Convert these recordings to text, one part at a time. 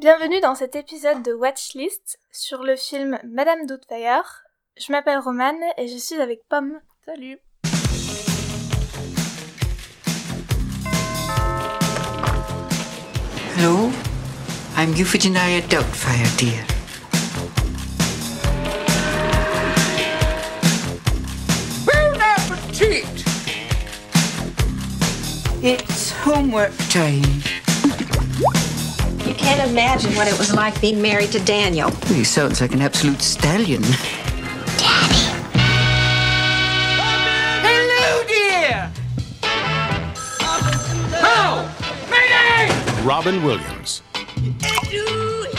Bienvenue dans cet épisode de Watchlist sur le film Madame Doubtfire. Je m'appelle Romane et je suis avec Pomme. Salut Hello, I'm Euphigenia Doubtfire, dear. Bon appetit! It's homework time. You can't imagine what it was like being married to Daniel. He sounds like an absolute stallion. Daddy. Hello, dear! Oh! Mayday! Robin Williams.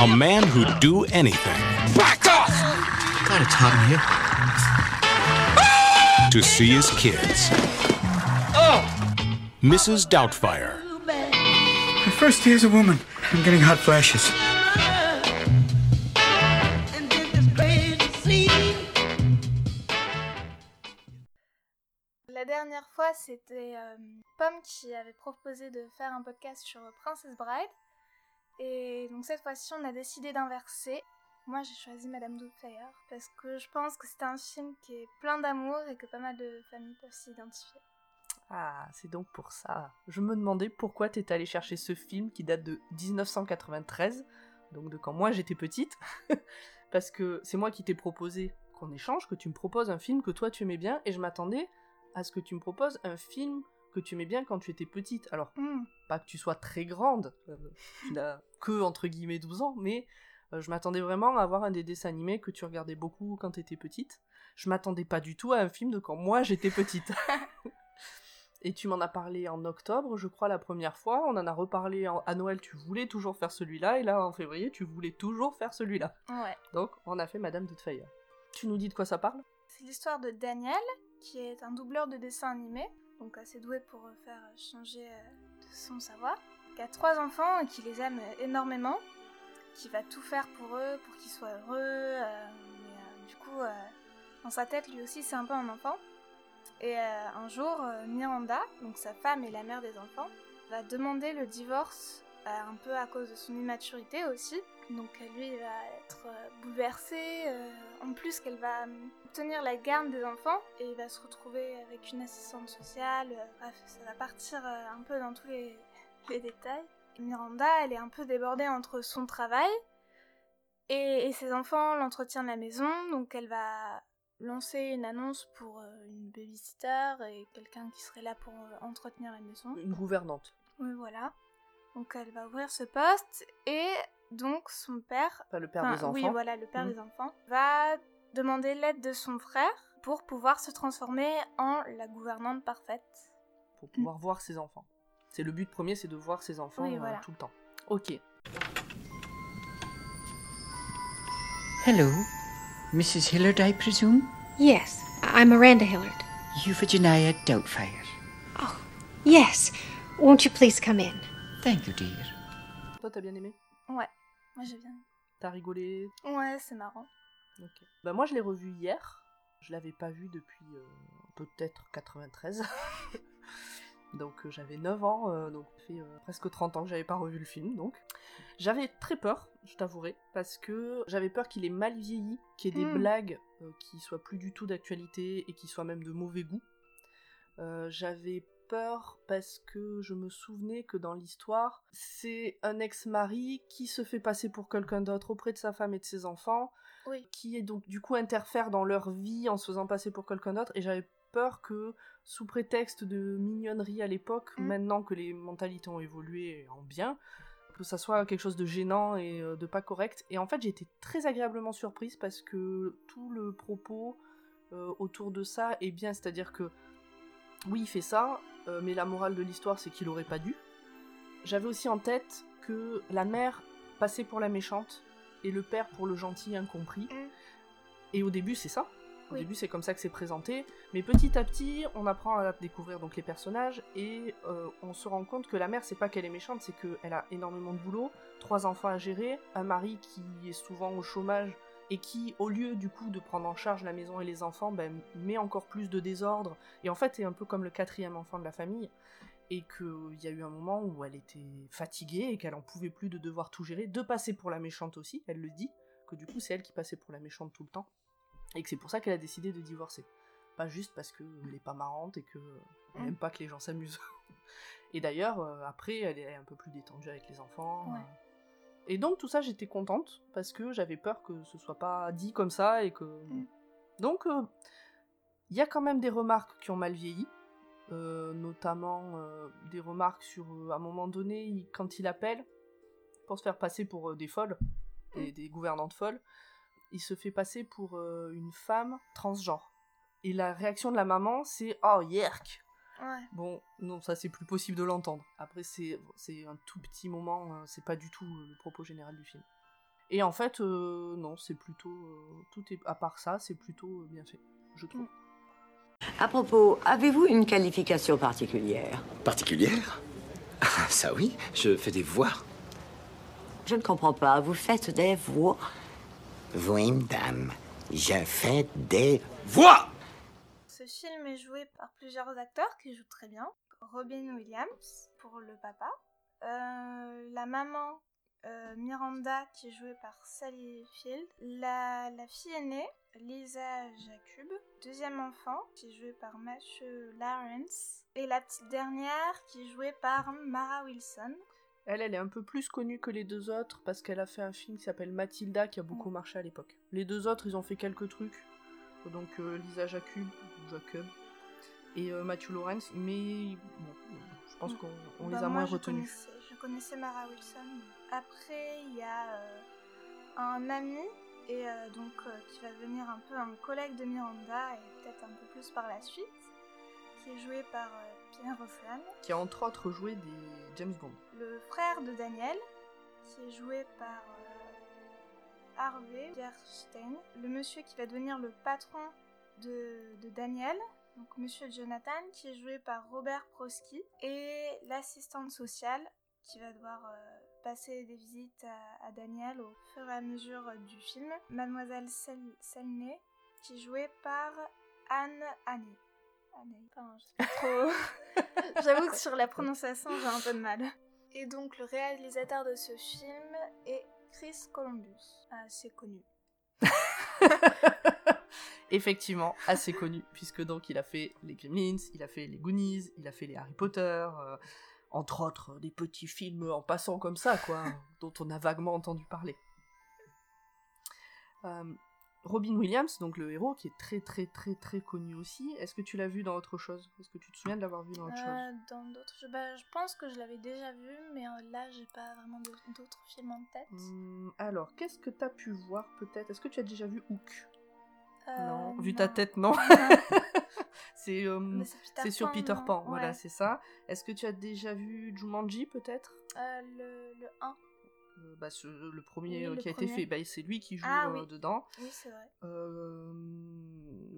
A man who'd do anything Back off! God, it's hot in here. to see his kids. Oh! Mrs. Doubtfire. My first day as a woman. I'm getting hot flashes. La dernière fois, c'était euh, Pomme qui avait proposé de faire un podcast sur Princess Bride. Et donc cette fois-ci, on a décidé d'inverser. Moi, j'ai choisi Madame Doubtfire parce que je pense que c'est un film qui est plein d'amour et que pas mal de familles peuvent s'identifier. Ah, c'est donc pour ça. Je me demandais pourquoi t'es allé chercher ce film qui date de 1993, donc de quand moi j'étais petite, parce que c'est moi qui t'ai proposé qu'on échange, que tu me proposes un film que toi tu aimais bien, et je m'attendais à ce que tu me proposes un film que tu aimais bien quand tu étais petite. Alors, Hmm. pas que tu sois très grande, euh, tu n'as que entre guillemets 12 ans, mais euh, je m'attendais vraiment à avoir un des dessins animés que tu regardais beaucoup quand tu étais petite. Je m'attendais pas du tout à un film de quand moi j'étais petite. Et tu m'en as parlé en octobre, je crois, la première fois. On en a reparlé en- à Noël, tu voulais toujours faire celui-là, et là en février, tu voulais toujours faire celui-là. Ouais. Donc, on a fait Madame Doubtfire. Tu nous dis de quoi ça parle? C'est l'histoire de Daniel, qui est un doubleur de dessin animé, donc assez doué pour euh, faire changer euh, de son savoir, qui a trois enfants et qui les aime euh, énormément, qui va tout faire pour eux, pour qu'ils soient heureux, euh, mais euh, du coup, euh, dans sa tête, lui aussi, c'est un peu un enfant. Et euh, un jour, euh, Miranda, donc sa femme et la mère des enfants, va demander le divorce, euh, un peu à cause de son immaturité aussi. Donc lui, il va être bouleversé. en plus, qu'elle va obtenir la garde des enfants et il va se retrouver avec une assistante sociale. bref, ça va partir un peu dans tous les, détails. Miranda, elle est un peu débordée entre son travail et ses enfants, l'entretien de la maison. Donc elle va lancer une annonce pour euh, une babysitter et quelqu'un qui serait là pour euh, entretenir la maison. Une gouvernante. Oui, voilà. Donc elle va ouvrir ce poste et donc son père, Pas le père enfin, des enfants. oui voilà, le père Mhm. des enfants, va demander l'aide de son frère pour pouvoir se transformer en la gouvernante parfaite. Pour pouvoir voir ses enfants. C'est le but premier, c'est de voir ses enfants Oui, euh, voilà. tout le temps. Ok. Hello, Mrs. Hillard, I presume? Yes, I'm Miranda Hillard. Euphigenia Doubtfire. Yes. Won't you please come in? Thank you, dear. Toi, t'as bien aimé? Ouais, moi j'ai bien. T'as rigolé? Ouais, c'est marrant. Ok. Bah moi je l'ai revu hier. Je l'avais pas vu depuis euh, peut-être 93. donc euh, j'avais 9 ans, euh, donc ça fait euh, presque 30 ans que j'avais pas revu le film donc. J'avais très peur, je t'avouerai, parce que j'avais peur qu'il ait mal vieilli, qu'il y ait des Mm. blagues qui soient plus du tout d'actualité et qui soient même de mauvais goût. J'avais peur parce que je me souvenais que dans l'histoire, c'est un ex-mari qui se fait passer pour quelqu'un d'autre auprès de sa femme et de ses enfants, Oui. qui est donc du coup interfère dans leur vie en se faisant passer pour quelqu'un d'autre, et j'avais peur que sous prétexte de mignonnerie à l'époque, Mm. maintenant que les mentalités ont évolué en bien, que ça soit quelque chose de gênant et euh, de pas correct. Et en fait, j'ai été très agréablement surprise parce que tout le propos euh, autour de ça est bien, c'est-à-dire que oui, il fait ça, euh, mais la morale de l'histoire, c'est qu'il aurait pas dû. J'avais aussi en tête que la mère passait pour la méchante et le père pour le gentil incompris. Mm. Et au début, c'est ça. Au Oui. début, c'est comme ça que c'est présenté. Mais petit à petit, on apprend à découvrir donc les personnages et euh, on se rend compte que la mère, c'est pas qu'elle est méchante, c'est qu'elle a énormément de boulot, trois enfants à gérer, un mari qui est souvent au chômage et qui, au lieu du coup de prendre en charge la maison et les enfants, ben, met encore plus de désordre et en fait est un peu comme le quatrième enfant de la famille. et qu'il y a eu un moment où elle était fatiguée et qu'elle en pouvait plus de devoir tout gérer, de passer pour la méchante aussi, elle le dit, que du coup c'est elle qui passait pour la méchante tout le temps, et que c'est pour ça qu'elle a décidé de divorcer. Pas juste parce qu'elle est pas marrante et qu'elle Mm. n'aime pas que les gens s'amusent. et d'ailleurs, euh, après, elle est un peu plus détendue avec les enfants. Ouais. Et donc tout ça, j'étais contente, parce que j'avais peur que ce soit pas dit comme ça, et que... Mm. Donc, euh, il y a quand même des remarques qui ont mal vieilli, euh, notamment euh, des remarques sur, euh, à un moment donné, il- quand il appelle pour se faire passer pour des folles, des, des gouvernantes folles, il se fait passer pour euh, une femme transgenre. Et la réaction de la maman, c'est « Oh, yerk !» Ouais. Bon, non, ça c'est plus possible de l'entendre. Après, c'est c'est un tout petit moment, euh, c'est pas du tout euh, le propos général du film. Et en fait, euh, non, c'est plutôt. euh, tout est, à part ça, c'est plutôt euh, bien fait, je trouve. À propos, avez-vous une qualification particulière? Particulière? Ah, Ça oui, je fais des voix. Je ne comprends pas. Vous faites des voix? Oui, madame, je fais des voix Ce film est joué par plusieurs acteurs qui jouent très bien. Robin Williams pour le papa. Euh, la maman euh, Miranda qui est jouée par Sally Field. La, la fille aînée Lisa Jacob. Deuxième enfant qui est joué par Matthew Lawrence. Et la petite dernière qui est jouée par Mara Wilson. Elle, elle est un peu plus connue que les deux autres parce qu'elle a fait un film qui s'appelle Mathilda qui a beaucoup marché à l'époque. Les deux autres, ils ont fait quelques trucs. Donc euh, Lisa Jacob, Jacob et euh, Matthew Lawrence, mais bon, je pense qu'on on les Bah, a moi, moins retenus. Je connaissais Mara Wilson. Après, il y a euh, un ami et euh, donc qui va devenir un peu un collègue de Miranda et peut-être un peu plus par la suite, qui est joué par euh, Pierre Roslan. Qui a entre autres joué des James Bond. Le frère de Daniel, qui est joué par euh, Harvey Bierstein. Le monsieur qui va devenir le patron de, de Daniel, donc Monsieur Jonathan, qui est joué par Robert Prosky. Et l'assistante sociale, qui va devoir euh, passer des visites à, à Daniel au fur et à mesure du film. Mademoiselle Sel- Selnay, qui est jouée par Anne Annie. Enfin, je sais pas trop. J'avoue que sur la prononciation, j'ai un peu de mal. Et donc, le réalisateur de ce film est Chris Columbus, assez connu. Effectivement, assez connu, puisque donc il a fait les Gremlins, il a fait les Goonies, il a fait les Harry Potter, euh, entre autres des petits films en passant comme ça, quoi, dont on a vaguement entendu parler. Euh, Robin Williams, donc le héros, qui est très très très très connu aussi, est-ce que tu l'as vu dans autre chose? Est-ce que tu te souviens de l'avoir vu dans autre chose? Euh, dans d'autres, je, bah, je pense que je l'avais déjà vu, mais euh, là, j'ai pas vraiment d'autres films en tête. Hum, Alors, qu'est-ce que t'as pu voir peut-être? Est-ce que tu as déjà vu Hook? Euh, Non, vu ta tête, non. c'est euh, Peter sur Pan, Peter non. Pan, voilà, Ouais. c'est ça. Est-ce que tu as déjà vu Jumanji peut-être? Euh, le, le 1. Euh, bah, ce- Le premier Oui, euh, le qui a été fait, bah, c'est lui qui joue Ah, euh, oui. dedans. Oui, c'est vrai.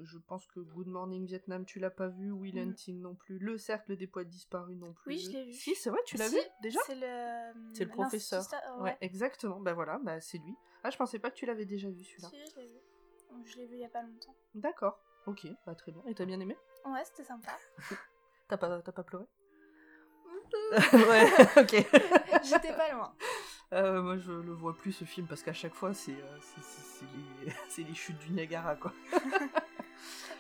Je pense que Good Morning Vietnam, tu l'as pas vu. Will Mm. Hunting non plus. Le Cercle des poètes disparus non plus. Oui, je l'ai vu. Si, c'est vrai, tu l'as Si, vu déjà C'est le, C'est le professeur. l'instituteur, Ouais. ouais. exactement. Bah voilà, bah c'est lui. Ah, je pensais pas que tu l'avais déjà vu celui-là. Si, je l'ai vu. Je l'ai vu il y a pas longtemps. D'accord. Ok, bah très bien. Et t'as bien aimé Ouais, c'était sympa. T'as pas, t'as pas pleuré Ouais, ok. J'étais pas loin. Euh, moi, je le vois plus ce film parce qu'à chaque fois, c'est euh, c'est- c'est- c'est les, les chutes du Niagara, quoi.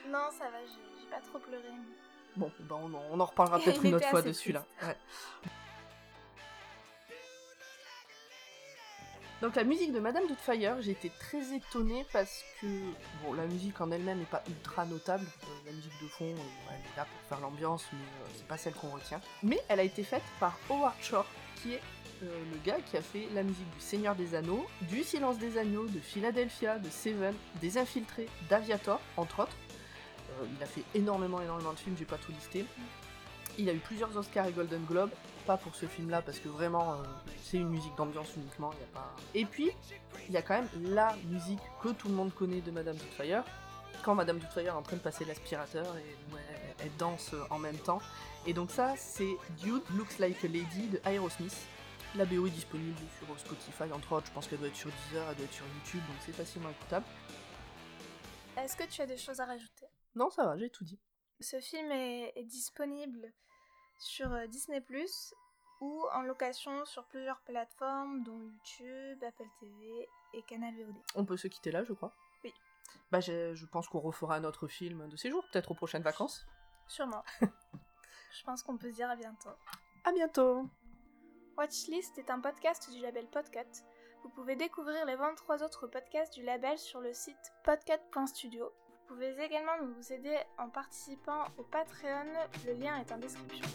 Non, ça va, j'ai pas trop pleuré. Bon, bah, on, en- on en reparlera peut-être une autre fois de celui-là. Ouais. Donc la musique de Madame Doubtfire, j'ai été très étonnée parce que bon, la musique en elle-même n'est pas ultra notable. Euh, la musique de fond, euh, elle est là pour faire l'ambiance, mais euh, c'est pas celle qu'on retient. Mais elle a été faite par Howard Shore, qui est euh, le gars qui a fait la musique du Seigneur des Anneaux, du Silence des Agneaux, de Philadelphia, de Seven, des Infiltrés, d'Aviator, entre autres. Euh, il a fait énormément, énormément de films, j'ai pas tout listé. Il a eu plusieurs Oscars et Golden Globe, pas pour ce film-là parce que vraiment euh, c'est une musique d'ambiance uniquement. Et puis il y a quand même la musique que tout le monde connaît de Madame Doubtfire. Quand Madame Doubtfire est en train de passer l'aspirateur et elle danse en même temps. Et donc ça c'est Dude Looks Like a Lady de Aerosmith. La BO est disponible sur Spotify entre autres, je pense qu'elle doit être sur Deezer, elle doit être sur YouTube, donc c'est facilement écoutable. Est-ce que tu as des choses à rajouter? Non ça va, j'ai tout dit. Ce film est, est disponible sur euh, Disney ⁇ ou en location sur plusieurs plateformes dont YouTube, Apple TV et Canal VOD. On peut se quitter là, je crois. Oui. Bah, je, je pense qu'on refera un autre film de séjour, peut-être aux prochaines vacances. Sûrement. je pense qu'on peut se dire à bientôt. À bientôt Watchlist est un podcast du label Podcut. Vous pouvez découvrir les 23 autres podcasts du label sur le site podcut.studio. Vous pouvez également nous aider en participant au Patreon, le lien est en description.